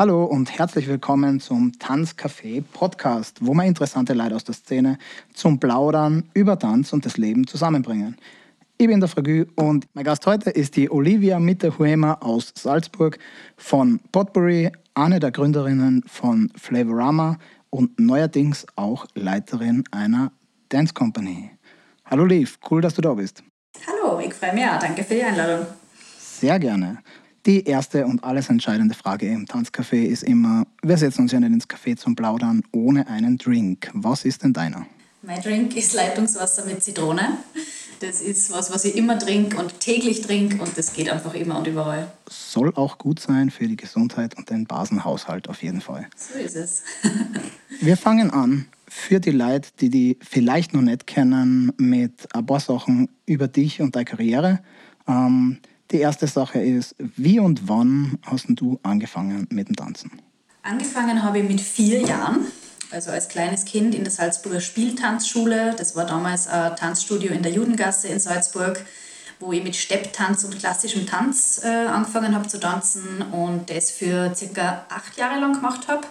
Hallo und herzlich willkommen zum Tanzcafé Podcast, wo wir interessante Leute aus der Szene zum Plaudern über Tanz und das Leben zusammenbringen. Ich bin der Fragü und mein Gast heute ist die Olivia Mittehuema aus Salzburg von Potpourri, eine der Gründerinnen von Flavorama und neuerdings auch Leiterin einer Dance Company. Hallo Liv, cool, dass du da bist. Hallo, ich freue mich auch. Danke für die Einladung. Sehr gerne. Die erste und alles entscheidende Frage im Tanzcafé ist immer, wir setzen uns ja nicht ins Café zum Plaudern ohne einen Drink. Was ist denn deiner? Mein Drink ist Leitungswasser mit Zitrone. Das ist was, was ich immer trinke und täglich trinke und das geht einfach immer und überall. Soll auch gut sein für die Gesundheit und den Basenhaushalt auf jeden Fall. So ist es. wir fangen an für die Leute, die die vielleicht noch nicht kennen, mit ein paar Sachen über dich und deine Karriere. Ähm, die erste Sache ist, wie und wann hast du angefangen mit dem Tanzen? Angefangen habe ich mit vier Jahren, also als kleines Kind in der Salzburger Spieltanzschule. Das war damals ein Tanzstudio in der Judengasse in Salzburg, wo ich mit Stepptanz und klassischem Tanz äh, angefangen habe zu tanzen und das für circa acht Jahre lang gemacht habe,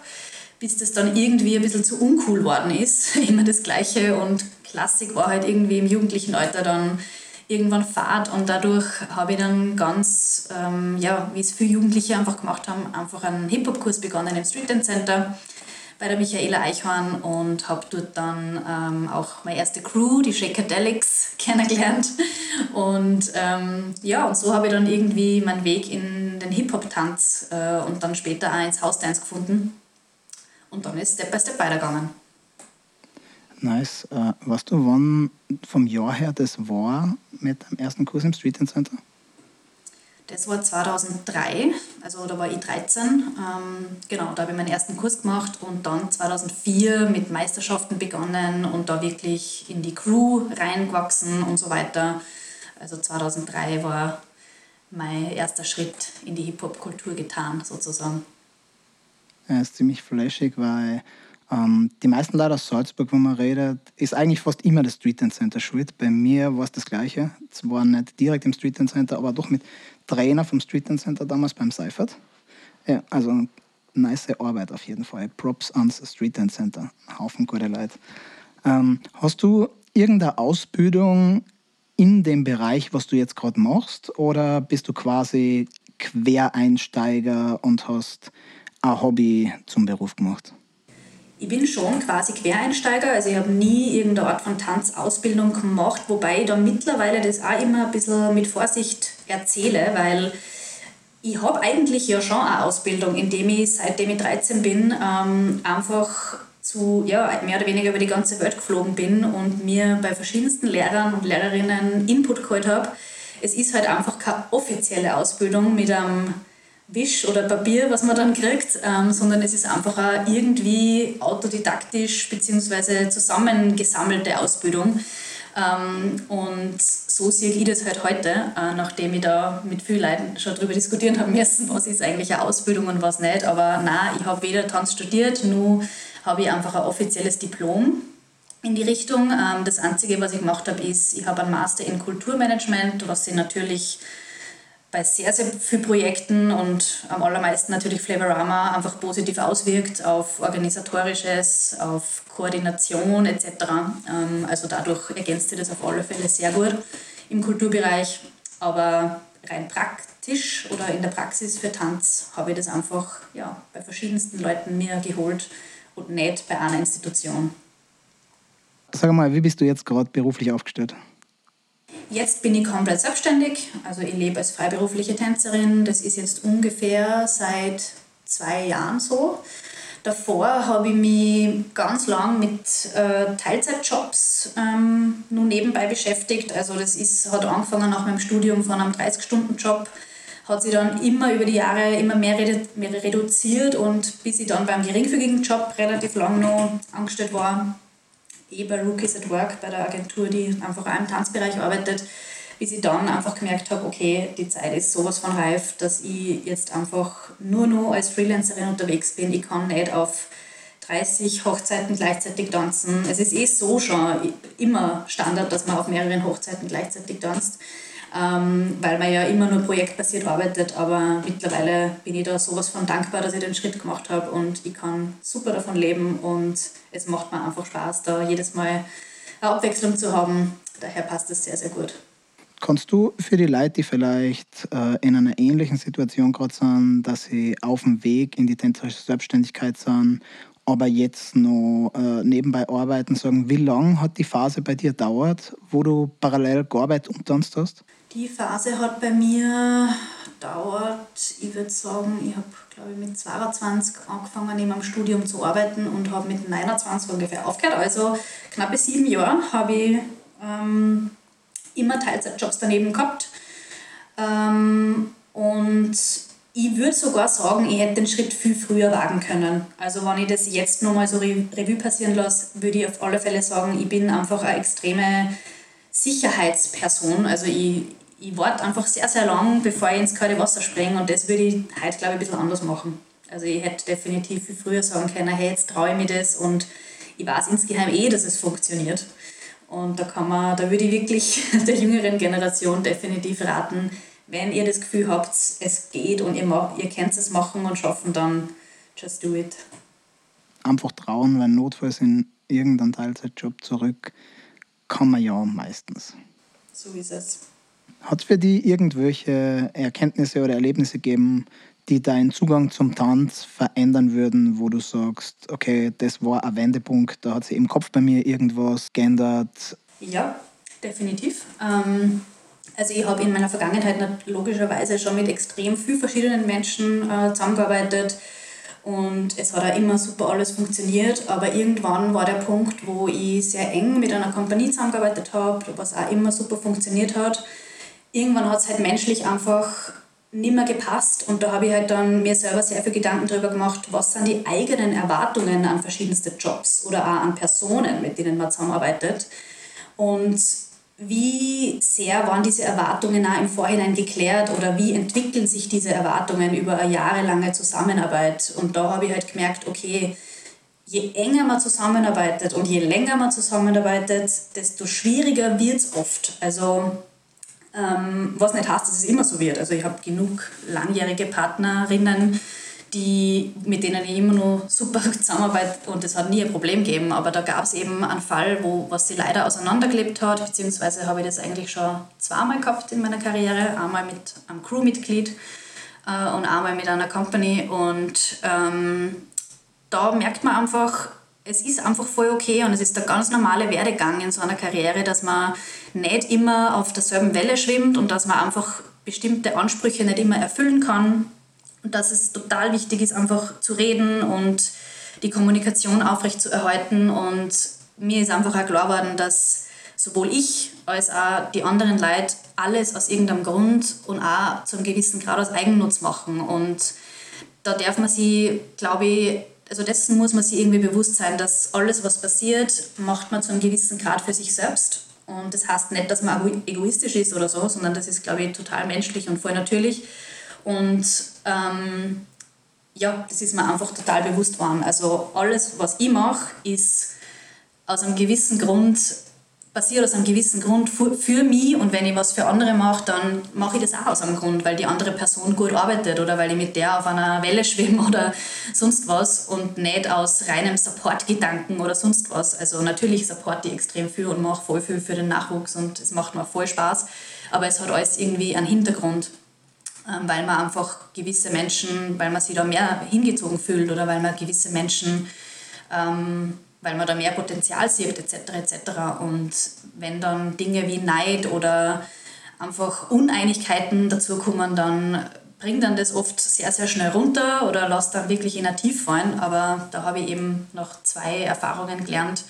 bis das dann irgendwie ein bisschen zu uncool worden ist. Immer das Gleiche und Klassik war halt irgendwie im jugendlichen Alter dann irgendwann Fahrt und dadurch habe ich dann ganz, ähm, ja, wie es viele Jugendliche einfach gemacht haben, einfach einen Hip-Hop-Kurs begonnen im Street Dance Center bei der Michaela Eichhorn und habe dort dann ähm, auch meine erste Crew, die Shakadelics, kennengelernt. Und ähm, ja, und so habe ich dann irgendwie meinen Weg in den Hip-Hop-Tanz äh, und dann später auch ins House-Dance gefunden. Und dann ist Step by Step weitergegangen. Nice. Äh, weißt du, wann vom Jahr her das war mit dem ersten Kurs im Street Dance Center? Das war 2003, also da war ich 13. Ähm, genau, da habe ich meinen ersten Kurs gemacht und dann 2004 mit Meisterschaften begonnen und da wirklich in die Crew reingewachsen und so weiter. Also 2003 war mein erster Schritt in die Hip-Hop-Kultur getan, sozusagen. Ja, ist ziemlich flashig, weil ähm, die meisten Leute aus Salzburg, wo man redet, ist eigentlich fast immer das Street Dance Center schuld. Bei mir war es das Gleiche. Zwar nicht direkt im Street Dance Center, aber doch mit Trainer vom Street Dance Center damals beim Seifert. Ja, also nice Arbeit auf jeden Fall. Props ans Street Dance Center. Haufen gute Leute. Ähm, hast du irgendeine Ausbildung in dem Bereich, was du jetzt gerade machst? Oder bist du quasi Quereinsteiger und hast ein Hobby zum Beruf gemacht? Ich bin schon quasi Quereinsteiger, also ich habe nie irgendeine Art von Tanzausbildung gemacht, wobei ich da mittlerweile das auch immer ein bisschen mit Vorsicht erzähle, weil ich habe eigentlich ja schon eine Ausbildung, indem ich seitdem ich 13 bin ähm, einfach zu, ja, mehr oder weniger über die ganze Welt geflogen bin und mir bei verschiedensten Lehrern und Lehrerinnen Input geholt habe. Es ist halt einfach keine offizielle Ausbildung mit einem Wisch oder Papier, was man dann kriegt, ähm, sondern es ist einfach eine irgendwie autodidaktisch bzw. zusammengesammelte Ausbildung. Ähm, und so sehe ich das halt heute, äh, nachdem ich da mit vielen Leuten schon darüber diskutieren habe müssen, was ist eigentlich eine Ausbildung und was nicht. Aber nein, ich habe weder Tanz studiert, nur habe ich einfach ein offizielles Diplom in die Richtung. Ähm, das Einzige, was ich gemacht habe, ist, ich habe einen Master in Kulturmanagement, was sich natürlich bei sehr, sehr vielen Projekten und am allermeisten natürlich Flavorama einfach positiv auswirkt auf organisatorisches, auf Koordination etc. Ähm, also dadurch ergänzt sich das auf alle Fälle sehr gut im Kulturbereich. Aber rein praktisch oder in der Praxis für Tanz habe ich das einfach ja, bei verschiedensten Leuten mir geholt und nicht bei einer Institution. Sag mal, wie bist du jetzt gerade beruflich aufgestellt? Jetzt bin ich komplett selbstständig, also ich lebe als freiberufliche Tänzerin. Das ist jetzt ungefähr seit zwei Jahren so. Davor habe ich mich ganz lang mit äh, Teilzeitjobs ähm, nur nebenbei beschäftigt. Also das ist, hat angefangen nach meinem Studium von einem 30-Stunden-Job, hat sich dann immer über die Jahre immer mehr, redu mehr reduziert und bis ich dann beim geringfügigen Job relativ lang noch angestellt war, eh bei Rookies at Work, bei der Agentur, die einfach auch im Tanzbereich arbeitet, bis ich dann einfach gemerkt habe, okay, die Zeit ist sowas von reif, dass ich jetzt einfach nur noch als Freelancerin unterwegs bin. Ich kann nicht auf 30 Hochzeiten gleichzeitig tanzen. Es ist eh so schon immer Standard, dass man auf mehreren Hochzeiten gleichzeitig tanzt. Ähm, weil man ja immer nur projektbasiert arbeitet. Aber mittlerweile bin ich da sowas von dankbar, dass ich den Schritt gemacht habe und ich kann super davon leben und es macht mir einfach Spaß, da jedes Mal eine Abwechslung zu haben. Daher passt es sehr, sehr gut. Kannst du für die Leute, die vielleicht äh, in einer ähnlichen Situation gerade sind, dass sie auf dem Weg in die tänzerische Selbstständigkeit sind, aber jetzt noch äh, nebenbei arbeiten, sagen, wie lange hat die Phase bei dir dauert, wo du parallel gearbeitet und tanzt hast? Die Phase hat bei mir dauert, ich würde sagen, ich habe glaube ich mit 22 angefangen neben dem Studium zu arbeiten und habe mit 29 ungefähr aufgehört. Also knappe sieben Jahre habe ich ähm, immer Teilzeitjobs daneben gehabt. Ähm, und ich würde sogar sagen, ich hätte den Schritt viel früher wagen können. Also wenn ich das jetzt nochmal so Revue passieren lasse, würde ich auf alle Fälle sagen, ich bin einfach eine extreme Sicherheitsperson. Also ich, ich warte einfach sehr, sehr lang, bevor ich ins kalte Wasser springe und das würde ich heute, glaube ich, ein bisschen anders machen. Also ich hätte definitiv viel früher sagen können, hey, jetzt traue ich mir das und ich weiß insgeheim eh, dass es funktioniert. Und da kann man, da würde ich wirklich der jüngeren Generation definitiv raten, wenn ihr das Gefühl habt, es geht und ihr, ihr könnt es machen und schaffen, dann just do it. Einfach trauen, wenn notfalls in irgendeinen Teilzeitjob zurück, kann man ja meistens. So ist es. Hat es für dich irgendwelche Erkenntnisse oder Erlebnisse gegeben, die deinen Zugang zum Tanz verändern würden, wo du sagst, okay, das war ein Wendepunkt, da hat sich im Kopf bei mir irgendwas geändert? Ja, definitiv. Ähm, also ich habe in meiner Vergangenheit logischerweise schon mit extrem vielen verschiedenen Menschen äh, zusammengearbeitet und es hat auch immer super alles funktioniert, aber irgendwann war der Punkt, wo ich sehr eng mit einer Kompanie zusammengearbeitet habe, was auch immer super funktioniert hat. Irgendwann hat es halt menschlich einfach nicht mehr gepasst und da habe ich halt dann mir selber sehr viel Gedanken darüber gemacht, was sind die eigenen Erwartungen an verschiedenste Jobs oder auch an Personen, mit denen man zusammenarbeitet und wie sehr waren diese Erwartungen auch im Vorhinein geklärt oder wie entwickeln sich diese Erwartungen über eine jahrelange Zusammenarbeit und da habe ich halt gemerkt, okay, je enger man zusammenarbeitet und je länger man zusammenarbeitet, desto schwieriger wird es oft. Also ähm, was nicht heißt, dass es immer so wird. Also ich habe genug langjährige Partnerinnen, die, mit denen ich immer noch super zusammenarbeite und es hat nie ein Problem gegeben. Aber da gab es eben einen Fall, wo was sie leider auseinandergelebt hat, beziehungsweise habe ich das eigentlich schon zweimal gehabt in meiner Karriere. Einmal mit einem Crewmitglied äh, und einmal mit einer Company. Und ähm, da merkt man einfach, es ist einfach voll okay und es ist der ganz normale Werdegang in so einer Karriere, dass man nicht immer auf derselben Welle schwimmt und dass man einfach bestimmte Ansprüche nicht immer erfüllen kann und dass es total wichtig ist, einfach zu reden und die Kommunikation aufrecht zu erhalten und mir ist einfach auch klar geworden, dass sowohl ich als auch die anderen Leute alles aus irgendeinem Grund und auch zu einem gewissen Grad aus Eigennutz machen und da darf man sich, glaube ich, also dessen muss man sich irgendwie bewusst sein, dass alles, was passiert, macht man zu einem gewissen Grad für sich selbst. Und das heißt nicht, dass man egoistisch ist oder so, sondern das ist, glaube ich, total menschlich und voll natürlich. Und ähm, ja, das ist mir einfach total bewusst geworden. Also alles, was ich mache, ist aus einem gewissen Grund passiert aus einem gewissen Grund für mich und wenn ich was für andere mache, dann mache ich das auch aus einem Grund, weil die andere Person gut arbeitet oder weil ich mit der auf einer Welle schwimme oder sonst was und nicht aus reinem Support-Gedanken oder sonst was. Also natürlich supporte ich extrem viel und mache voll viel für den Nachwuchs und es macht mir voll Spaß, aber es hat alles irgendwie einen Hintergrund, weil man einfach gewisse Menschen, weil man sich da mehr hingezogen fühlt oder weil man gewisse Menschen ähm, weil man da mehr Potenzial sieht etc. etc. Und wenn dann Dinge wie Neid oder einfach Uneinigkeiten dazukommen, dann bringt dann das oft sehr, sehr schnell runter oder lässt dann wirklich in ein Tief fallen. Aber da habe ich eben noch zwei Erfahrungen gelernt.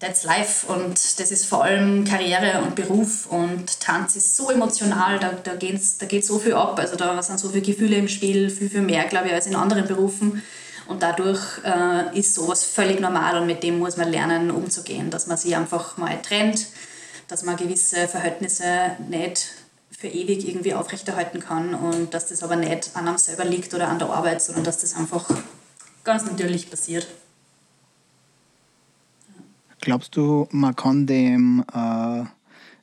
That's life und das ist vor allem Karriere und Beruf und Tanz ist so emotional, da, da, geht's, da geht so viel ab, also da sind so viele Gefühle im Spiel, viel, viel mehr, glaube ich, als in anderen Berufen. Und dadurch äh, ist sowas völlig normal und mit dem muss man lernen, umzugehen, dass man sich einfach mal trennt, dass man gewisse Verhältnisse nicht für ewig irgendwie aufrechterhalten kann und dass das aber nicht an einem selber liegt oder an der Arbeit, sondern dass das einfach ganz natürlich passiert. Glaubst du, man kann dem äh,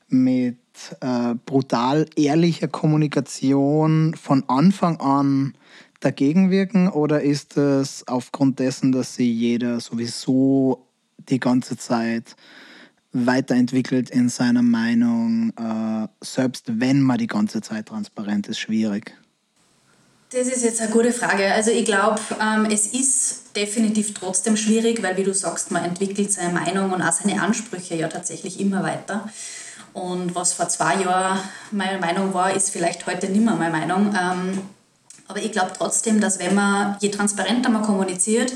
mit äh, brutal ehrlicher Kommunikation von Anfang an dagegen wirken oder ist es aufgrund dessen, dass sich jeder sowieso die ganze Zeit weiterentwickelt in seiner Meinung, äh, selbst wenn man die ganze Zeit transparent ist, schwierig? Das ist jetzt eine gute Frage. Also ich glaube, ähm, es ist definitiv trotzdem schwierig, weil wie du sagst, man entwickelt seine Meinung und auch seine Ansprüche ja tatsächlich immer weiter. Und was vor zwei Jahren meine Meinung war, ist vielleicht heute nicht mehr meine Meinung. Ähm, aber ich glaube trotzdem, dass wenn man, je transparenter man kommuniziert,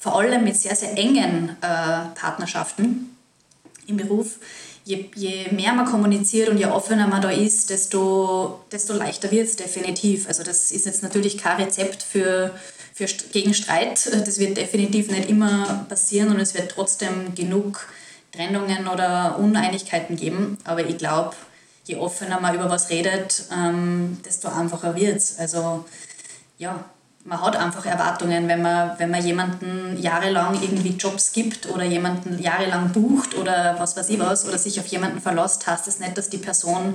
vor allem mit sehr, sehr engen äh, Partnerschaften im Beruf, je, je mehr man kommuniziert und je offener man da ist, desto, desto leichter wird es definitiv. Also das ist jetzt natürlich kein Rezept für, für, gegen Streit. Das wird definitiv nicht immer passieren und es wird trotzdem genug Trennungen oder Uneinigkeiten geben. Aber ich glaube, je offener man über was redet, ähm, desto einfacher wird es. Also ja, man hat einfach Erwartungen, wenn man, wenn man jemanden jahrelang irgendwie Jobs gibt oder jemanden jahrelang bucht oder was weiß ich was oder sich auf jemanden verlässt, heißt das nicht, dass die Person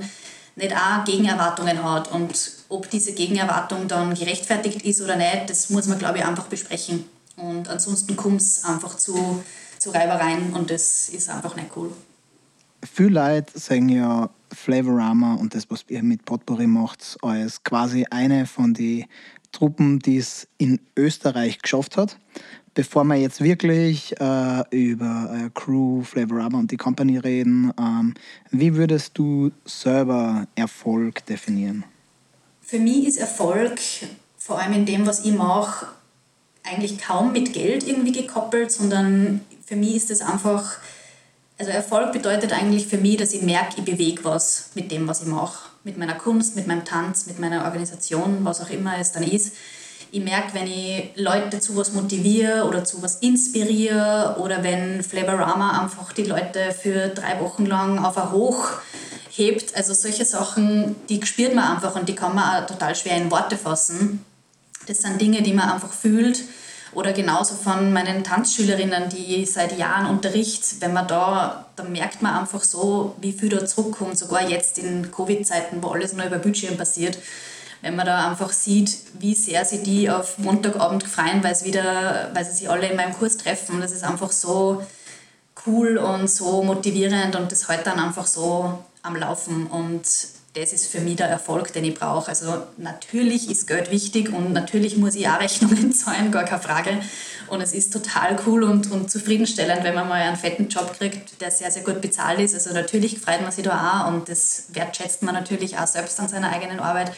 nicht auch Gegenerwartungen hat. Und ob diese Gegenerwartung dann gerechtfertigt ist oder nicht, das muss man, glaube ich, einfach besprechen. Und ansonsten kommt es einfach zu, zu Reibereien und das ist einfach nicht cool. Viele Leute sagen ja Flavorama und das, was ihr mit Potpourri macht, als quasi eine von den Truppen, die es in Österreich geschafft hat. Bevor wir jetzt wirklich äh, über äh, Crew, Flavorama und die Company reden, ähm, wie würdest du selber Erfolg definieren? Für mich ist Erfolg vor allem in dem, was ich mache, eigentlich kaum mit Geld irgendwie gekoppelt, sondern für mich ist es einfach, also Erfolg bedeutet eigentlich für mich, dass ich merke, ich bewege was mit dem, was ich mache mit meiner Kunst, mit meinem Tanz, mit meiner Organisation, was auch immer es dann ist. Ich merke, wenn ich Leute zu was motiviere oder zu was inspiriere oder wenn Flavorama einfach die Leute für drei Wochen lang auf ein Hoch hebt. Also solche Sachen, die spürt man einfach und die kann man auch total schwer in Worte fassen. Das sind Dinge, die man einfach fühlt oder genauso von meinen Tanzschülerinnen, die seit Jahren unterricht, wenn man da, da merkt man einfach so, wie viel da zurückkommt, sogar jetzt in Covid-Zeiten, wo alles nur über Bildschirm passiert. Wenn man da einfach sieht, wie sehr sie die auf Montagabend freuen, weil, wieder, weil sie sich alle in meinem Kurs treffen. Das ist einfach so cool und so motivierend und das hält dann einfach so am Laufen. Und das ist für mich der Erfolg, den ich brauche. Also natürlich ist Geld wichtig und natürlich muss ich auch Rechnungen zahlen, gar keine Frage. Und es ist total cool und, und zufriedenstellend, wenn man mal einen fetten Job kriegt, der sehr, sehr gut bezahlt ist. Also natürlich freut man sich da auch und das wertschätzt man natürlich auch selbst an seiner eigenen Arbeit.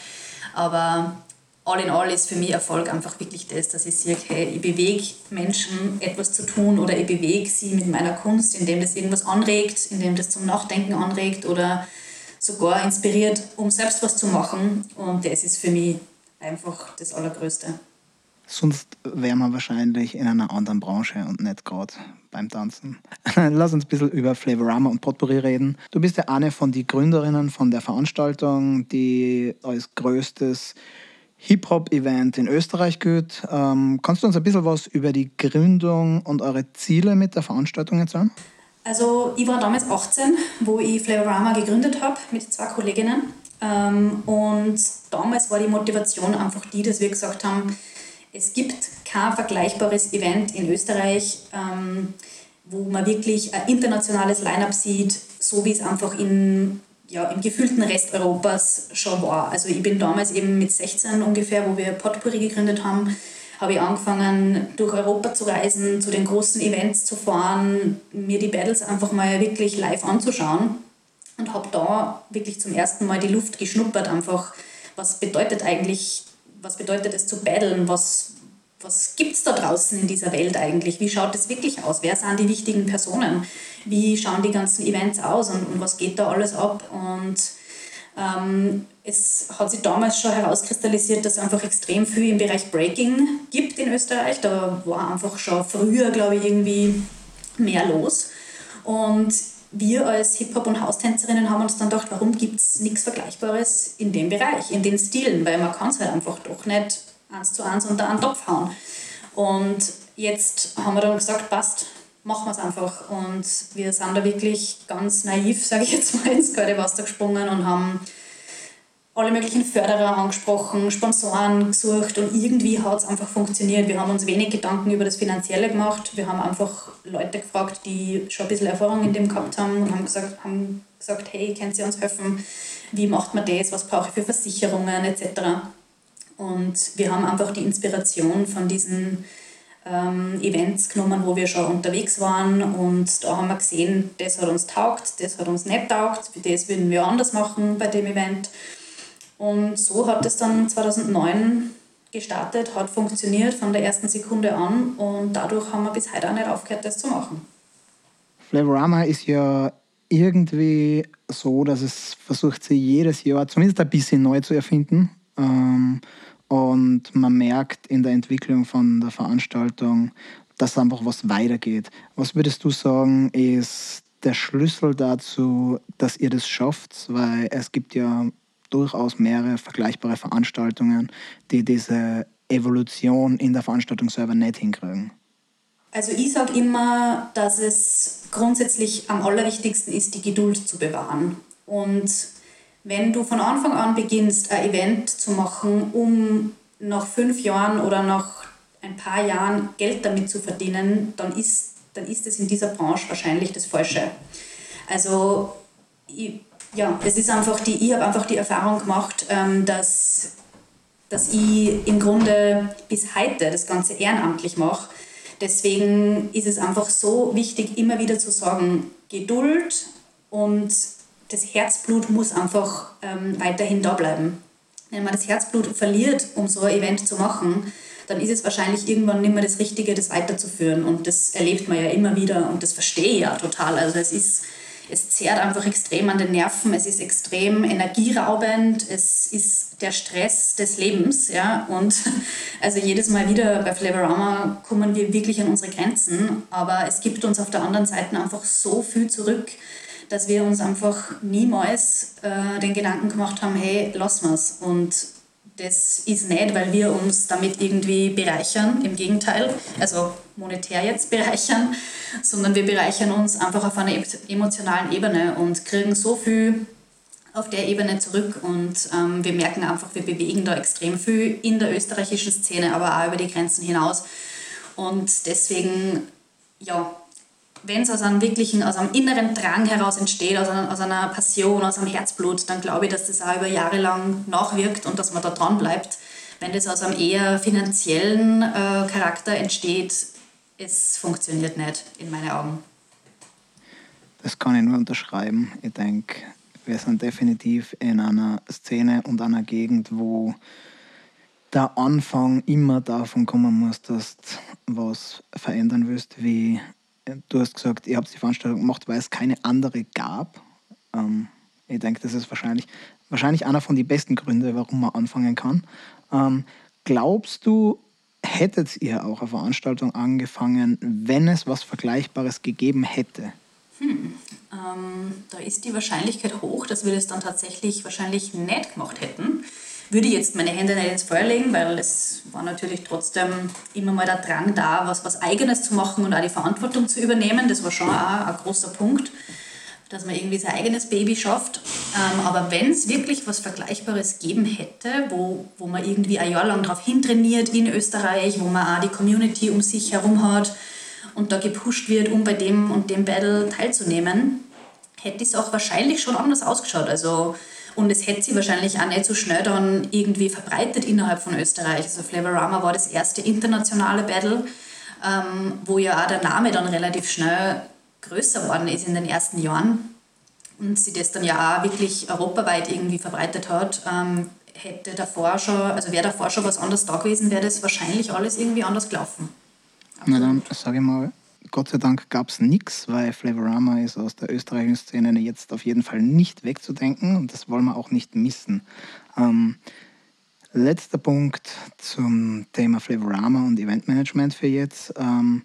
Aber all in all ist für mich Erfolg einfach wirklich das, dass ich sehe, hey, ich bewege Menschen etwas zu tun oder ich bewege sie mit meiner Kunst, indem das irgendwas anregt, indem das zum Nachdenken anregt oder sogar inspiriert, um selbst was zu machen. Und das ist für mich einfach das Allergrößte. Sonst wären wir wahrscheinlich in einer anderen Branche und nicht gerade beim Tanzen. Lass uns ein bisschen über Flavorama und Potpourri reden. Du bist ja eine von den Gründerinnen von der Veranstaltung, die als größtes Hip-Hop-Event in Österreich gilt. Ähm, kannst du uns ein bisschen was über die Gründung und eure Ziele mit der Veranstaltung erzählen? Also ich war damals 18, wo ich Flavorama gegründet habe mit zwei Kolleginnen. Ähm, und damals war die Motivation einfach die, dass wir gesagt haben, es gibt kein vergleichbares Event in Österreich, ähm, wo man wirklich ein internationales Line-up sieht, so wie es einfach in, ja, im gefühlten Rest Europas schon war. Also ich bin damals eben mit 16 ungefähr, wo wir Potpourri gegründet haben, habe ich angefangen, durch Europa zu reisen, zu den großen Events zu fahren, mir die Battles einfach mal wirklich live anzuschauen und habe da wirklich zum ersten Mal die Luft geschnuppert, einfach, was bedeutet eigentlich, was bedeutet es zu battlen, was, was gibt es da draußen in dieser Welt eigentlich, wie schaut es wirklich aus, wer sind die wichtigen Personen, wie schauen die ganzen Events aus und, und was geht da alles ab? Und ähm, es hat sich damals schon herauskristallisiert, dass es einfach extrem viel im Bereich Breaking gibt in Österreich. Da war einfach schon früher, glaube ich, irgendwie mehr los. Und wir als Hip-Hop- und Haustänzerinnen haben uns dann gedacht, warum gibt es nichts Vergleichbares in dem Bereich, in den Stilen, weil man kann es halt einfach doch nicht eins zu eins unter einen Topf hauen. Und jetzt haben wir dann gesagt, passt, machen wir es einfach. Und wir sind da wirklich ganz naiv, sage ich jetzt mal, ins kalte Wasser gesprungen und haben alle möglichen Förderer angesprochen, Sponsoren gesucht und irgendwie hat es einfach funktioniert. Wir haben uns wenig Gedanken über das Finanzielle gemacht. Wir haben einfach Leute gefragt, die schon ein bisschen Erfahrung in dem gehabt haben und haben gesagt, haben gesagt hey, könnt ihr uns helfen? Wie macht man das? Was brauche ich für Versicherungen etc. Und wir haben einfach die Inspiration von diesen ähm, Events genommen, wo wir schon unterwegs waren und da haben wir gesehen, das hat uns taugt, das hat uns nicht taugt, das würden wir anders machen bei dem Event und so hat es dann 2009 gestartet, hat funktioniert von der ersten Sekunde an und dadurch haben wir bis heute auch nicht aufgehört, das zu machen. Flavorama ist ja irgendwie so, dass es versucht, sie jedes Jahr zumindest ein bisschen neu zu erfinden. Ähm, und man merkt in der Entwicklung von der Veranstaltung, dass einfach was weitergeht. Was würdest du sagen, ist der Schlüssel dazu, dass ihr das schafft? Weil es gibt ja durchaus mehrere vergleichbare Veranstaltungen, die diese Evolution in der Veranstaltung selber nicht hinkriegen. Also ich sage immer, dass es grundsätzlich am allerwichtigsten ist, die Geduld zu bewahren. Und wenn du von Anfang an beginnst, ein Event zu machen, um nach fünf Jahren oder nach ein paar Jahren Geld damit zu verdienen, dann ist, dann ist es in dieser Branche wahrscheinlich das Falsche. Also ich ja, es ist einfach die, ich habe einfach die Erfahrung gemacht, ähm, dass, dass ich im Grunde bis heute das Ganze ehrenamtlich mache. Deswegen ist es einfach so wichtig, immer wieder zu sagen, Geduld und das Herzblut muss einfach ähm, weiterhin da bleiben. Wenn man das Herzblut verliert, um so ein Event zu machen, dann ist es wahrscheinlich irgendwann nicht mehr das Richtige, das weiterzuführen. Und das erlebt man ja immer wieder und das verstehe ich ja total. Also es ist es zehrt einfach extrem an den Nerven, es ist extrem energieraubend, es ist der Stress des Lebens. Ja? Und also jedes Mal wieder bei Flavorama kommen wir wirklich an unsere Grenzen, aber es gibt uns auf der anderen Seite einfach so viel zurück, dass wir uns einfach niemals äh, den Gedanken gemacht haben, hey, lass mal's. Und das ist nicht, weil wir uns damit irgendwie bereichern, im Gegenteil, also monetär jetzt bereichern, sondern wir bereichern uns einfach auf einer emotionalen Ebene und kriegen so viel auf der Ebene zurück und ähm, wir merken einfach, wir bewegen da extrem viel in der österreichischen Szene, aber auch über die Grenzen hinaus. Und deswegen, ja, wenn es aus einem wirklichen, aus einem inneren Drang heraus entsteht, aus einer, aus einer Passion, aus einem Herzblut, dann glaube ich, dass das auch über Jahre lang nachwirkt und dass man da dran bleibt. Wenn das aus einem eher finanziellen äh, Charakter entsteht, es funktioniert nicht, in meinen Augen. Das kann ich nur unterschreiben. Ich denke, wir sind definitiv in einer Szene und einer Gegend, wo der Anfang immer davon kommen muss, dass du was verändern willst, wie du hast gesagt, ihr habt die Veranstaltung gemacht, weil es keine andere gab. Ähm, ich denke, das ist wahrscheinlich, wahrscheinlich einer von den besten Gründen, warum man anfangen kann. Ähm, glaubst du, hättet ihr auch eine Veranstaltung angefangen, wenn es was Vergleichbares gegeben hätte? Hm, ähm, da ist die Wahrscheinlichkeit hoch, dass wir das dann tatsächlich wahrscheinlich nicht gemacht hätten würde jetzt meine Hände nicht ins Feuer legen, weil es war natürlich trotzdem immer mal der Drang da, was, was Eigenes zu machen und auch die Verantwortung zu übernehmen. Das war schon auch ein großer Punkt, dass man irgendwie sein eigenes Baby schafft. Ähm, aber wenn es wirklich was Vergleichbares geben hätte, wo, wo man irgendwie ein Jahr lang darauf hintrainiert in Österreich, wo man auch die Community um sich herum hat und da gepusht wird, um bei dem und dem Battle teilzunehmen, hätte es auch wahrscheinlich schon anders ausgeschaut. Also und es hätte sich wahrscheinlich auch nicht so schnell dann irgendwie verbreitet innerhalb von Österreich. Also Flavorama war das erste internationale Battle, ähm, wo ja auch der Name dann relativ schnell größer worden ist in den ersten Jahren und sie das dann ja auch wirklich europaweit irgendwie verbreitet hat. Ähm, hätte davor schon, also wäre davor schon was anderes da gewesen, wäre das wahrscheinlich alles irgendwie anders gelaufen. Na dann sage ich mal, Gott sei Dank gab es nichts, weil Flavorama ist aus der österreichischen Szene jetzt auf jeden Fall nicht wegzudenken und das wollen wir auch nicht missen. Ähm, letzter Punkt zum Thema Flavorama und Eventmanagement für jetzt. Ähm,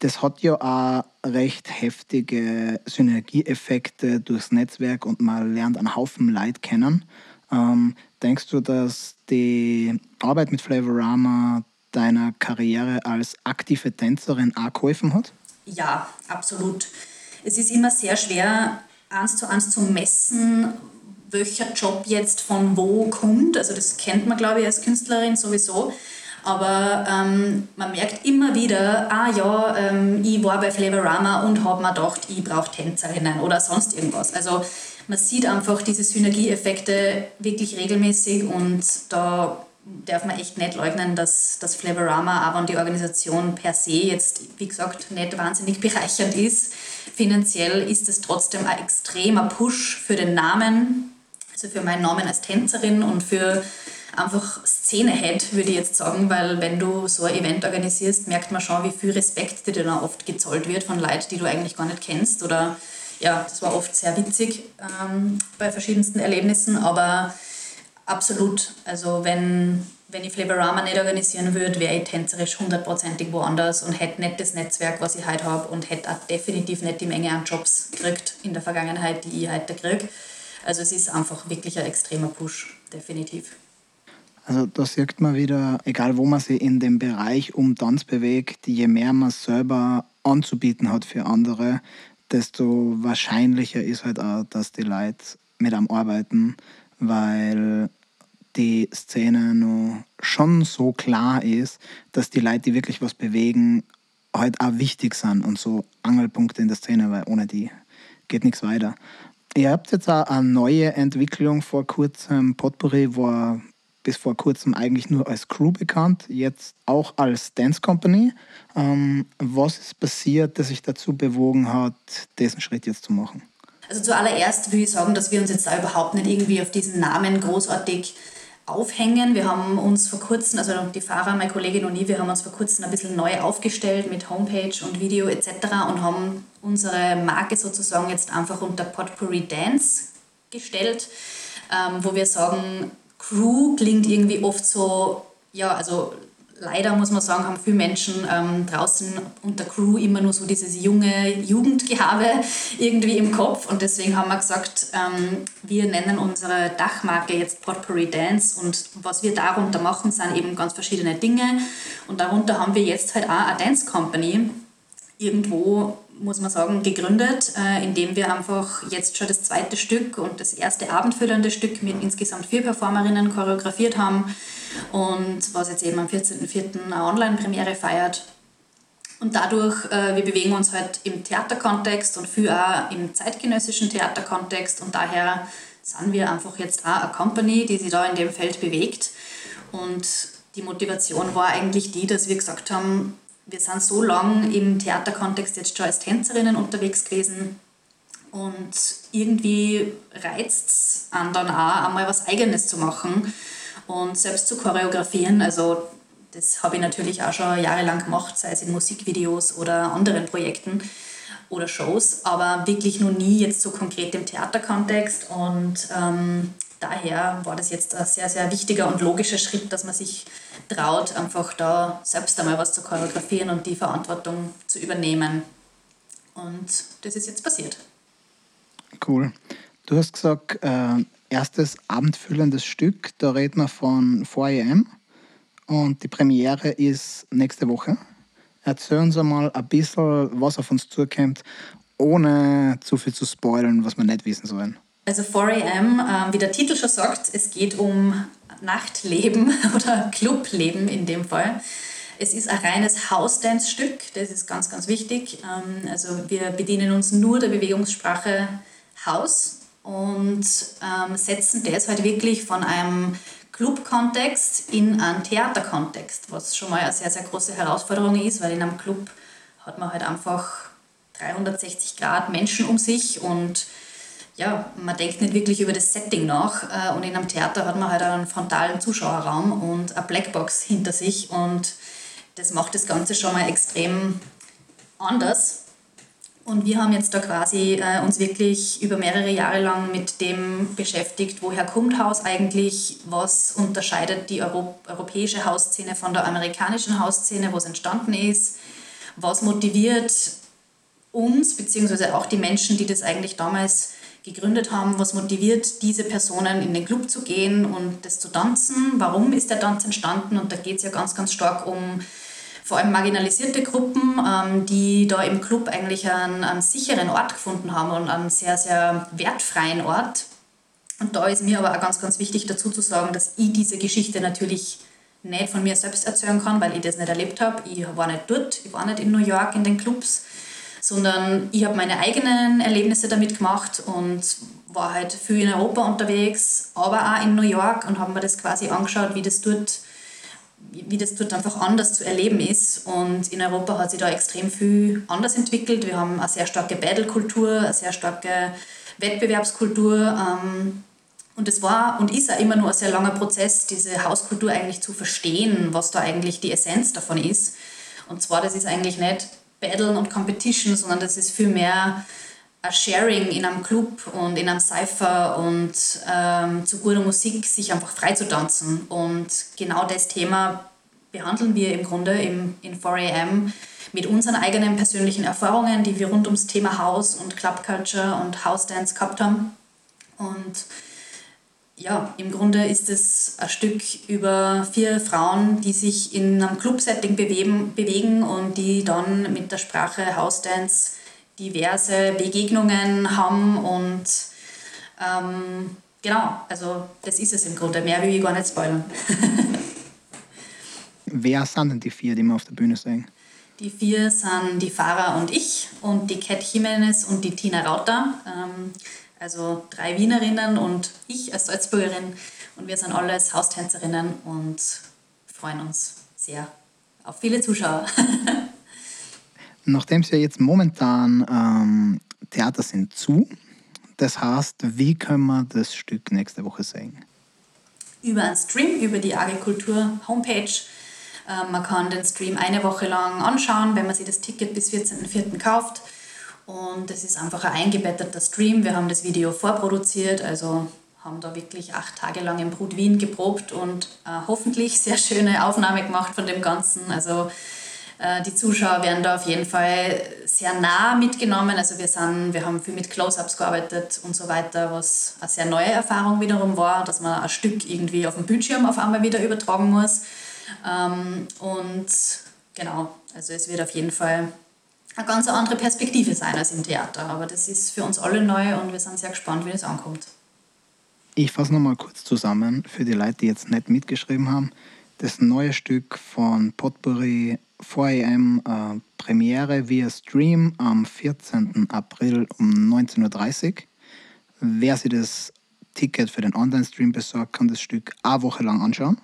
das hat ja auch recht heftige Synergieeffekte durchs Netzwerk und man lernt einen Haufen Leid kennen. Ähm, denkst du, dass die Arbeit mit Flavorama deiner Karriere als aktive Tänzerin auch geholfen hat? Ja, absolut. Es ist immer sehr schwer, eins zu eins zu messen, welcher Job jetzt von wo kommt. Also das kennt man, glaube ich, als Künstlerin sowieso. Aber ähm, man merkt immer wieder, ah ja, ähm, ich war bei Flavorama und habe mir gedacht, ich brauche Tänzerinnen oder sonst irgendwas. Also man sieht einfach diese Synergieeffekte wirklich regelmäßig und da darf man echt nicht leugnen, dass das Flavorama, wenn die Organisation per se jetzt, wie gesagt, nicht wahnsinnig bereichernd ist, finanziell ist es trotzdem ein extremer Push für den Namen, also für meinen Namen als Tänzerin und für einfach Szene-Head, würde ich jetzt sagen, weil wenn du so ein Event organisierst, merkt man schon, wie viel Respekt dir dann oft gezollt wird von Leuten, die du eigentlich gar nicht kennst. Oder ja, das war oft sehr witzig ähm, bei verschiedensten Erlebnissen, aber absolut, also wenn, wenn ich Flavorama nicht organisieren würde, wäre ich tänzerisch hundertprozentig woanders und hätte nicht das Netzwerk, was ich heute habe und hätte auch definitiv nicht die Menge an Jobs gekriegt in der Vergangenheit, die ich heute kriege. Also es ist einfach wirklich ein extremer Push, definitiv. Also da sieht man wieder, egal wo man sich in dem Bereich um Tanz bewegt, je mehr man selber anzubieten hat für andere, desto wahrscheinlicher ist halt auch, dass die Leute mit am arbeiten, weil die Szene noch schon so klar ist, dass die Leute, die wirklich was bewegen, halt auch wichtig sind und so Angelpunkte in der Szene, weil ohne die geht nichts weiter. Ihr habt jetzt auch eine neue Entwicklung vor kurzem. Potpourri war bis vor kurzem eigentlich nur als Crew bekannt, jetzt auch als Dance Company. Ähm, was ist passiert, das sich dazu bewogen hat, diesen Schritt jetzt zu machen? Also zuallererst will ich sagen, dass wir uns jetzt da überhaupt nicht irgendwie auf diesen Namen großartig aufhängen. Wir haben uns vor kurzem, also die Fahrer, meine Kollegin und ich, wir haben uns vor kurzem ein bisschen neu aufgestellt mit Homepage und Video etc. und haben unsere Marke sozusagen jetzt einfach unter Potpourri Dance gestellt, ähm, wo wir sagen, Crew klingt irgendwie oft so, ja, also leider muss man sagen, haben viele Menschen ähm, draußen unter Crew immer nur so dieses junge Jugendgehabe irgendwie im Kopf. Und deswegen haben wir gesagt, ähm, wir nennen unsere Dachmarke jetzt Potpourri Dance. Und was wir darunter machen, sind eben ganz verschiedene Dinge. Und darunter haben wir jetzt halt auch eine Dance Company irgendwo muss man sagen, gegründet, äh, indem wir einfach jetzt schon das zweite Stück und das erste abendfüllende Stück mit insgesamt vier Performerinnen choreografiert haben und was jetzt eben am 14.04. eine Online-Premiere feiert. Und dadurch, äh, wir bewegen uns halt im Theaterkontext und viel auch im zeitgenössischen Theaterkontext und daher sind wir einfach jetzt auch eine Company, die sich da in dem Feld bewegt. Und die Motivation war eigentlich die, dass wir gesagt haben, wir sind so lange im Theaterkontext jetzt schon als Tänzerinnen unterwegs gewesen und irgendwie reizt es an dann auch, einmal was Eigenes zu machen und selbst zu choreografieren. Also das habe ich natürlich auch schon jahrelang gemacht, sei es in Musikvideos oder anderen Projekten oder Shows, aber wirklich noch nie jetzt so konkret im Theaterkontext und ähm, daher war das jetzt ein sehr, sehr wichtiger und logischer Schritt, dass man sich traut, einfach da selbst einmal was zu choreografieren und die Verantwortung zu übernehmen. Und das ist jetzt passiert. Cool. Du hast gesagt, äh, erstes abendfüllendes Stück, da reden wir von 4 am und die Premiere ist nächste Woche. Erzähl uns einmal ein bisschen, was auf uns zukommt, ohne zu viel zu spoilern, was wir nicht wissen sollen. Also 4am, äh, wie der Titel schon sagt, es geht um Nachtleben oder Clubleben in dem Fall. Es ist ein reines House-Dance-Stück, das ist ganz, ganz wichtig. Ähm, also wir bedienen uns nur der Bewegungssprache House und ähm, setzen das halt wirklich von einem Club-Kontext in einen Theater-Kontext, was schon mal eine sehr, sehr große Herausforderung ist, weil in einem Club hat man halt einfach 360 Grad Menschen um sich und ja, man denkt nicht wirklich über das Setting nach äh, und in einem Theater hat man halt einen frontalen Zuschauerraum und eine Blackbox hinter sich und das macht das Ganze schon mal extrem anders. Und wir haben jetzt da quasi äh, uns wirklich über mehrere Jahre lang mit dem beschäftigt, woher kommt Haus eigentlich, was unterscheidet die Euro europäische Hausszene von der amerikanischen Hausszene, wo es entstanden ist, was motiviert uns, beziehungsweise auch die Menschen, die das eigentlich damals gegründet haben, was motiviert diese Personen in den Club zu gehen und das zu tanzen, warum ist der Tanz entstanden und da geht es ja ganz, ganz stark um vor allem marginalisierte Gruppen, ähm, die da im Club eigentlich einen, einen sicheren Ort gefunden haben und einen sehr, sehr wertfreien Ort. Und da ist mir aber auch ganz, ganz wichtig dazu zu sagen, dass ich diese Geschichte natürlich nicht von mir selbst erzählen kann, weil ich das nicht erlebt habe. Ich war nicht dort, ich war nicht in New York in den Clubs, sondern ich habe meine eigenen Erlebnisse damit gemacht und war halt viel in Europa unterwegs, aber auch in New York und habe mir das quasi angeschaut, wie das dort wie das dort einfach anders zu erleben ist. Und in Europa hat sich da extrem viel anders entwickelt. Wir haben eine sehr starke Battle-Kultur, eine sehr starke Wettbewerbskultur. Ähm, und es war und ist auch immer nur ein sehr langer Prozess, diese Hauskultur eigentlich zu verstehen, was da eigentlich die Essenz davon ist. Und zwar, das ist eigentlich nicht Battle und Competition, sondern das ist vielmehr ein Sharing in einem Club und in einem Cypher und ähm, zu guter Musik sich einfach frei zu tanzen. Und genau das Thema behandeln wir im Grunde im, in 4am mit unseren eigenen persönlichen Erfahrungen, die wir rund ums Thema House und Club Culture und House Dance gehabt haben. Und ja, im Grunde ist es ein Stück über vier Frauen, die sich in einem Club-Setting bewegen, bewegen und die dann mit der Sprache House Dance diverse Begegnungen haben und ähm, genau, also das ist es im Grunde. Mehr will ich gar nicht spoilern. Wer sind denn die vier, die wir auf der Bühne sehen? Die vier sind die Farah und ich und die Cat Jimenez und die Tina Rauter. Ähm, also drei Wienerinnen und ich als Salzburgerin. Und wir sind alles Haustänzerinnen und freuen uns sehr auf viele Zuschauer. Nachdem es ja jetzt momentan ähm, Theater sind zu, das heißt, wie können wir das Stück nächste Woche sehen? Über einen Stream, über die Agrikultur Homepage. Ähm, man kann den Stream eine Woche lang anschauen, wenn man sich das Ticket bis 14.04. kauft. Und es ist einfach ein eingebetteter Stream. Wir haben das Video vorproduziert, also haben da wirklich acht Tage lang im Brut Wien geprobt und äh, hoffentlich sehr schöne Aufnahme gemacht von dem Ganzen. Also äh, die Zuschauer werden da auf jeden Fall sehr nah mitgenommen. Also wir, sind, wir haben viel mit Close-Ups gearbeitet und so weiter, was eine sehr neue Erfahrung wiederum war, dass man ein Stück irgendwie auf dem Bildschirm auf einmal wieder übertragen muss. Ähm, und genau, also es wird auf jeden Fall eine ganz andere Perspektive sein als im Theater. Aber das ist für uns alle neu und wir sind sehr gespannt, wie das ankommt. Ich fasse nochmal kurz zusammen für die Leute, die jetzt nicht mitgeschrieben haben. Das neue Stück von Potpourri 4am äh, Premiere via Stream am 14. April um 19.30 Uhr. Wer sich das Ticket für den Online-Stream besorgt, kann das Stück eine Woche lang anschauen.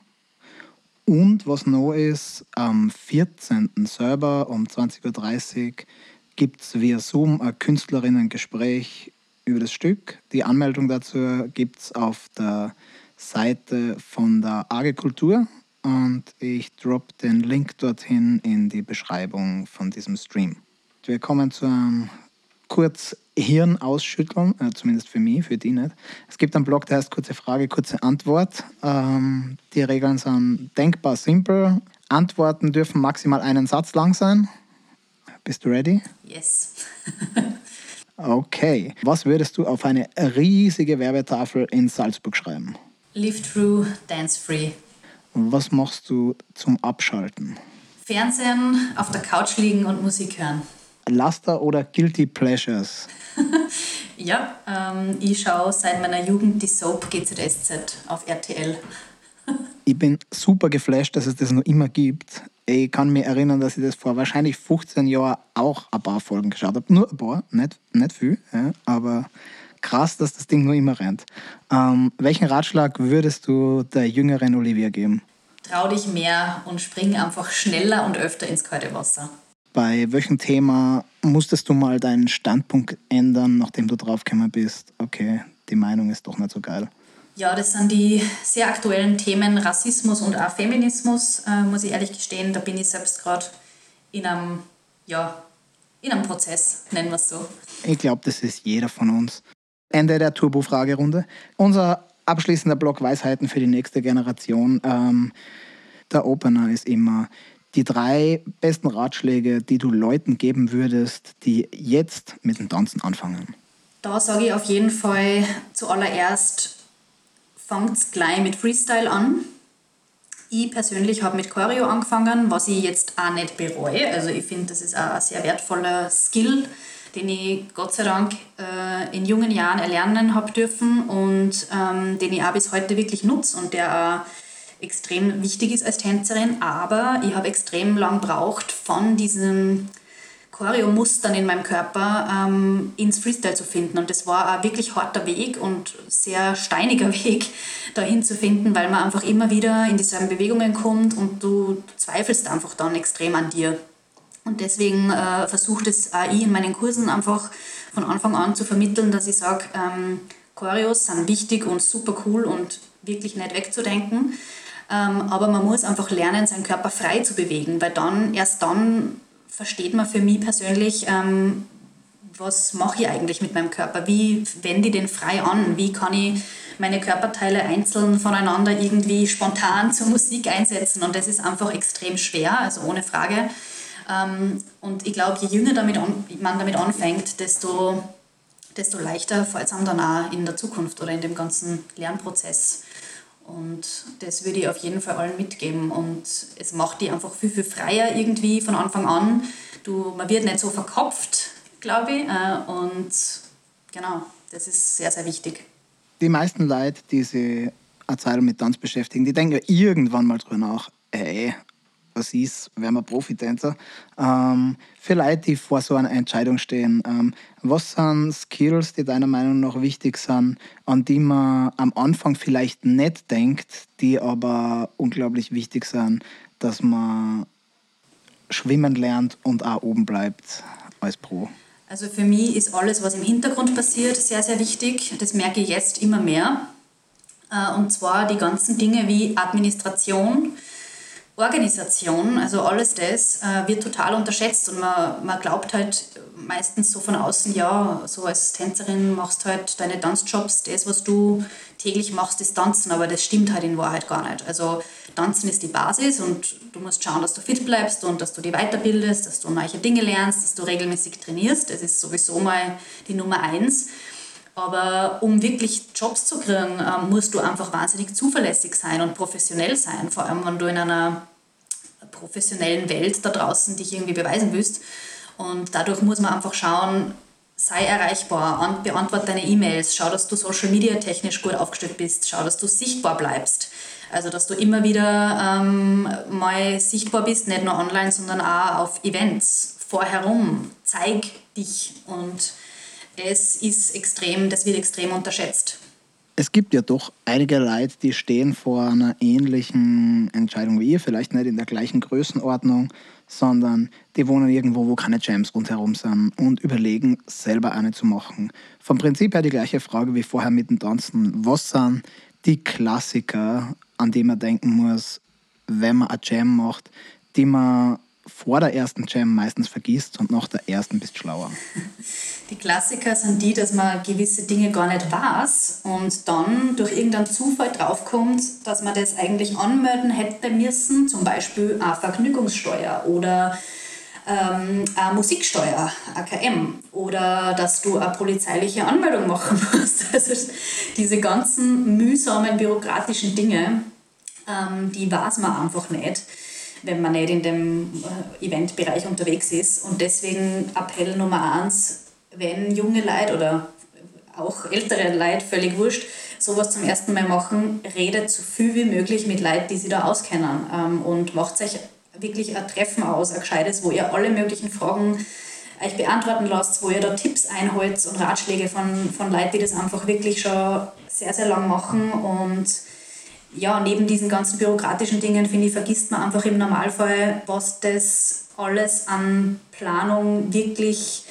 Und was noch ist, am 14. selber um 20.30 Uhr gibt es via Zoom ein Künstlerinnen-Gespräch über das Stück. Die Anmeldung dazu gibt es auf der Seite von der AG Kultur und ich drop den Link dorthin in die Beschreibung von diesem Stream. Wir kommen zu einem kurz Hirn ausschütteln, äh, zumindest für mich, für die nicht. Es gibt einen Blog, der heißt kurze Frage, kurze Antwort. Ähm, die Regeln sind denkbar simpel. Antworten dürfen maximal einen Satz lang sein. Bist du ready? Yes. okay. Was würdest du auf eine riesige Werbetafel in Salzburg schreiben? Live true, dance free. Was machst du zum Abschalten? Fernsehen, auf der Couch liegen und Musik hören. Laster oder Guilty Pleasures? ja, ähm, ich schaue seit meiner Jugend die Soap GZSZ auf RTL. ich bin super geflasht, dass es das noch immer gibt. Ich kann mich erinnern, dass ich das vor wahrscheinlich 15 Jahren auch ein paar Folgen geschaut habe. Nur ein paar, nicht, nicht viel, ja, aber krass, dass das Ding nur immer rennt. Ähm, welchen Ratschlag würdest du der jüngeren Olivia geben? Trau dich mehr und spring einfach schneller und öfter ins kalte Wasser. Bei welchem Thema musstest du mal deinen Standpunkt ändern, nachdem du draufgekommen bist? Okay, die Meinung ist doch nicht so geil. Ja, das sind die sehr aktuellen Themen Rassismus und auch Feminismus, äh, muss ich ehrlich gestehen. Da bin ich selbst gerade in einem, ja, in einem Prozess, nennen wir es so. Ich glaube, das ist jeder von uns. Ende der Turbo-Fragerunde. Unser abschließender Block Weisheiten für die nächste Generation. Ähm, der Opener ist immer, die drei besten Ratschläge, die du Leuten geben würdest, die jetzt mit dem Tanzen anfangen? Da sage ich auf jeden Fall zuallererst, fangt gleich mit Freestyle an. Ich persönlich habe mit Choreo angefangen, was ich jetzt auch nicht bereue. Also ich finde, das ist auch ein sehr wertvoller Skill, den ich Gott sei Dank äh, in jungen Jahren erlernen habe dürfen und ähm, den ich auch bis heute wirklich nutze und der auch extrem wichtig ist als Tänzerin. Aber ich habe extrem lang braucht von diesem Choreo-Mustern in meinem Körper ähm, ins Freestyle zu finden. Und das war ein wirklich harter Weg und sehr steiniger Weg, dahin zu finden, weil man einfach immer wieder in dieselben Bewegungen kommt und du, zweifelst einfach dann extrem an dir. Und deswegen äh, versucht es ich in meinen Kursen einfach von Anfang an zu vermitteln, dass ich sage, ähm, Choreos sind wichtig und super cool und wirklich nicht wegzudenken. Ähm, aber man muss einfach lernen, seinen Körper frei zu bewegen, weil dann, erst dann versteht man für mich persönlich, ähm, was mache ich eigentlich mit meinem Körper? Wie wende ich den frei an? Wie kann ich meine Körperteile einzeln voneinander irgendwie spontan zur Musik einsetzen? Und das ist einfach extrem schwer, also ohne Frage. Ähm, und ich glaube, je jünger damit an, man damit anfängt, desto, desto leichter fällt es einem dann auch in der Zukunft oder in dem ganzen Lernprozess. Und das würde ich auf jeden Fall allen mitgeben. Und es macht die einfach viel, viel freier irgendwie von Anfang an. Du, man wird nicht so verkopft, glaube ich. Äh, und genau, das ist sehr, sehr wichtig. Die meisten Leute, die sich eine Zeit mit Tanz beschäftigen, die denken irgendwann mal drüber nach, hey, was ist, werden wir Profitänzer. Ähm, für Leute, die vor so einer Entscheidung stehen, ähm, was sind Skills, die deiner Meinung nach wichtig sind, an die man am Anfang vielleicht nicht denkt, die aber unglaublich wichtig sind, dass man schwimmen lernt und auch oben bleibt als Pro? Also für mich ist alles, was im Hintergrund passiert, sehr, sehr wichtig. Das merke ich jetzt immer mehr. Äh, und zwar die ganzen Dinge wie Administration, Organisation, also alles das, äh, wird total unterschätzt und man, man glaubt halt meistens so von außen, ja, so als Tänzerin machst halt deine Tanzjobs, das, was du täglich machst, ist Tanzen, aber das stimmt halt in Wahrheit gar nicht. Also Tanzen ist die Basis und du musst schauen, dass du fit bleibst und dass du dich weiterbildest, dass du neue Dinge lernst, dass du regelmäßig trainierst, das ist sowieso mal die Nummer eins. Aber um wirklich Jobs zu kriegen, ähm, musst du einfach wahnsinnig zuverlässig sein und professionell sein. Vor allem, wenn du in einer professionellen Welt da draußen dich irgendwie beweisen willst. Und dadurch muss man einfach schauen, sei erreichbar, beantworte deine E-Mails, schau, dass du social media technisch gut aufgestellt bist, schau, dass du sichtbar bleibst. Also, dass du immer wieder ähm, mal sichtbar bist, nicht nur online, sondern auch auf Events vorherum. Zeig dich und es ist extrem, das wird extrem unterschätzt. Es gibt ja doch einige Leute, die stehen vor einer ähnlichen Entscheidung wie ihr, vielleicht nicht in der gleichen Größenordnung, sondern die wohnen irgendwo, wo keine Jams rundherum sind und überlegen, selber eine zu machen. Vom Prinzip her die gleiche Frage wie vorher mit dem Tanzen. Was sind die Klassiker, an die man denken muss, wenn man eine Jam macht, die man vor der ersten Jam meistens vergisst und nach der ersten bist schlauer. Die Klassiker sind die, dass man gewisse Dinge gar nicht weiß und dann durch irgendeinen Zufall draufkommt, dass man das eigentlich anmelden hätte müssen, zum Beispiel eine Vergnügungssteuer oder ähm, eine Musiksteuer, AKM, oder dass du eine polizeiliche Anmeldung machen musst. Also diese ganzen mühsamen bürokratischen Dinge, ähm, die weiß man einfach nicht wenn man nicht in dem äh, Eventbereich unterwegs ist. Und deswegen Appell Nummer eins, wenn junge Leute oder auch ältere Leute, völlig wurscht, sowas zum ersten Mal machen, redet so viel wie möglich mit Leuten, die sich da auskennen ähm, und macht euch wirklich ein Treffen aus, ein gescheites, wo ihr alle möglichen Fragen euch beantworten lasst, wo ihr da Tipps einholt und Ratschläge von, von Leuten, die das einfach wirklich schon sehr, sehr lang machen und ja, neben diesen ganzen bürokratischen Dingen, finde ich, vergisst man einfach im Normalfall, was das alles an Planung wirklich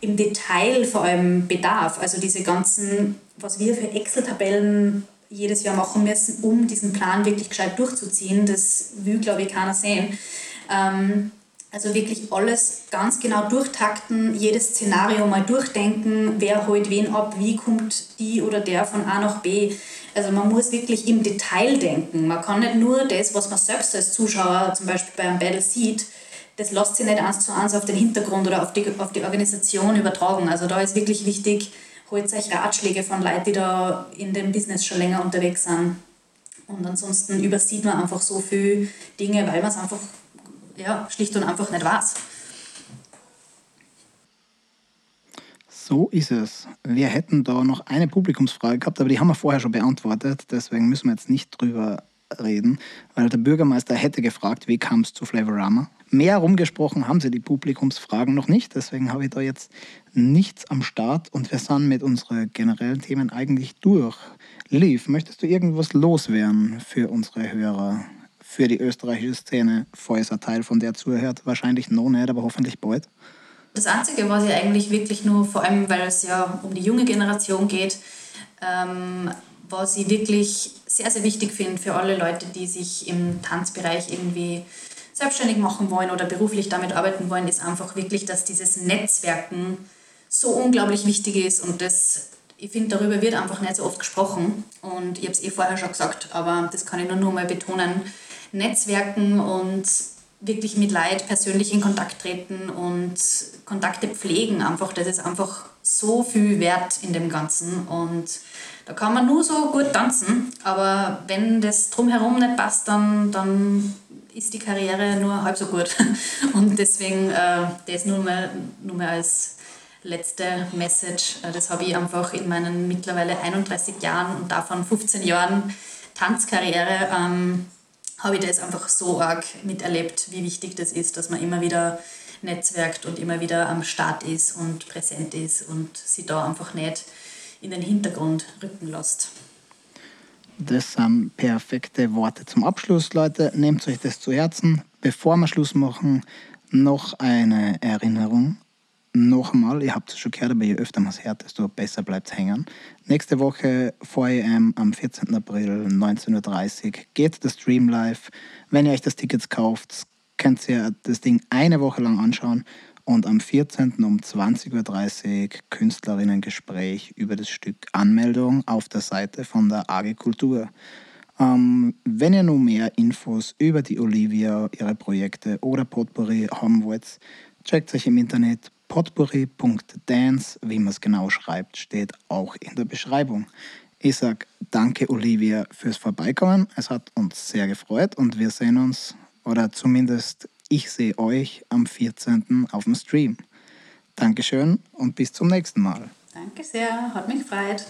im Detail vor allem bedarf. Also diese ganzen, was wir für Excel-Tabellen jedes Jahr machen müssen, um diesen Plan wirklich gescheit durchzuziehen, das will, glaube ich, keiner sehen. Ähm, also wirklich alles ganz genau durchtakten, jedes Szenario mal durchdenken, wer holt wen ab, wie kommt die oder der von A nach B. Also man muss wirklich im Detail denken. Man kann nicht nur das, was man selbst als Zuschauer zum Beispiel bei einem Battle sieht, das lässt sich nicht eins zu eins auf den Hintergrund oder auf die, auf die Organisation übertragen. Also da ist wirklich wichtig, holt euch Ratschläge von Leuten, die da in dem Business schon länger unterwegs sind. Und ansonsten übersieht man einfach so viele Dinge, weil man es einfach ja, schlicht und einfach nicht weiß. So ist es. Wir hätten da noch eine Publikumsfrage gehabt, aber die haben wir vorher schon beantwortet. Deswegen müssen wir jetzt nicht drüber reden, weil der Bürgermeister hätte gefragt, wie kam es zu Flavorama. Mehr rumgesprochen haben sie die Publikumsfragen noch nicht, deswegen habe ich da jetzt nichts am Start und wir sind mit unseren generellen Themen eigentlich durch. Liv, möchtest du irgendwas loswerden für unsere Hörer, für die österreichische Szene, falls ein Teil von der zuhört? Wahrscheinlich noch nicht, aber hoffentlich bald. Das Einzige, was ich eigentlich wirklich nur, vor allem weil es ja um die junge Generation geht, ähm, was ich wirklich sehr, sehr wichtig finde für alle Leute, die sich im Tanzbereich irgendwie selbstständig machen wollen oder beruflich damit arbeiten wollen, ist einfach wirklich, dass dieses Netzwerken so unglaublich wichtig ist und das, ich finde, darüber wird einfach nicht so oft gesprochen. Und ich habe es eh vorher schon gesagt, aber das kann ich nur noch mal betonen, Netzwerken und wirklich mit Leid persönlich in Kontakt treten und Kontakte pflegen einfach, das ist einfach so viel wert in dem Ganzen und da kann man nur so gut tanzen, aber wenn das drumherum nicht passt, dann, dann ist die Karriere nur halb so gut. Und deswegen äh, das nur mal, nur mal als letzte Message. Äh, das habe ich einfach in meinen mittlerweile 31 Jahren und davon 15 Jahren Tanzkarriere, ähm, habe ich das einfach so arg miterlebt, wie wichtig das ist, dass man immer wieder netzwerkt und immer wieder am Start ist und präsent ist und sie da einfach nicht in den Hintergrund rücken lässt. Das sind perfekte Worte zum Abschluss, Leute. Nehmt euch das zu Herzen. Bevor wir Schluss machen, noch eine Erinnerung. Nochmal, ihr habt es schon gehört, aber je öfter man es hört, desto besser bleibt es hängen. Nächste Woche vor EM am 14. April 19.30 Uhr geht der Stream live. Wenn ihr euch das Ticket kauft, könnt ihr das Ding eine Woche lang anschauen und am 14. um 20.30 Uhr Künstlerinnengespräch über das Stück Anmeldung auf der Seite von der AG Kultur. Ähm, wenn ihr noch mehr Infos über die Olivia, ihre Projekte oder Potpourri haben wollt, checkt euch im Internet potpourri.dance, wie man es genau schreibt, steht auch in der Beschreibung. Ich sage danke Olivia fürs Vorbeikommen. Es hat uns sehr gefreut und wir sehen uns, oder zumindest ich sehe euch am 14. auf dem Stream. Dankeschön und bis zum nächsten Mal. Danke sehr, hat mich gefreut.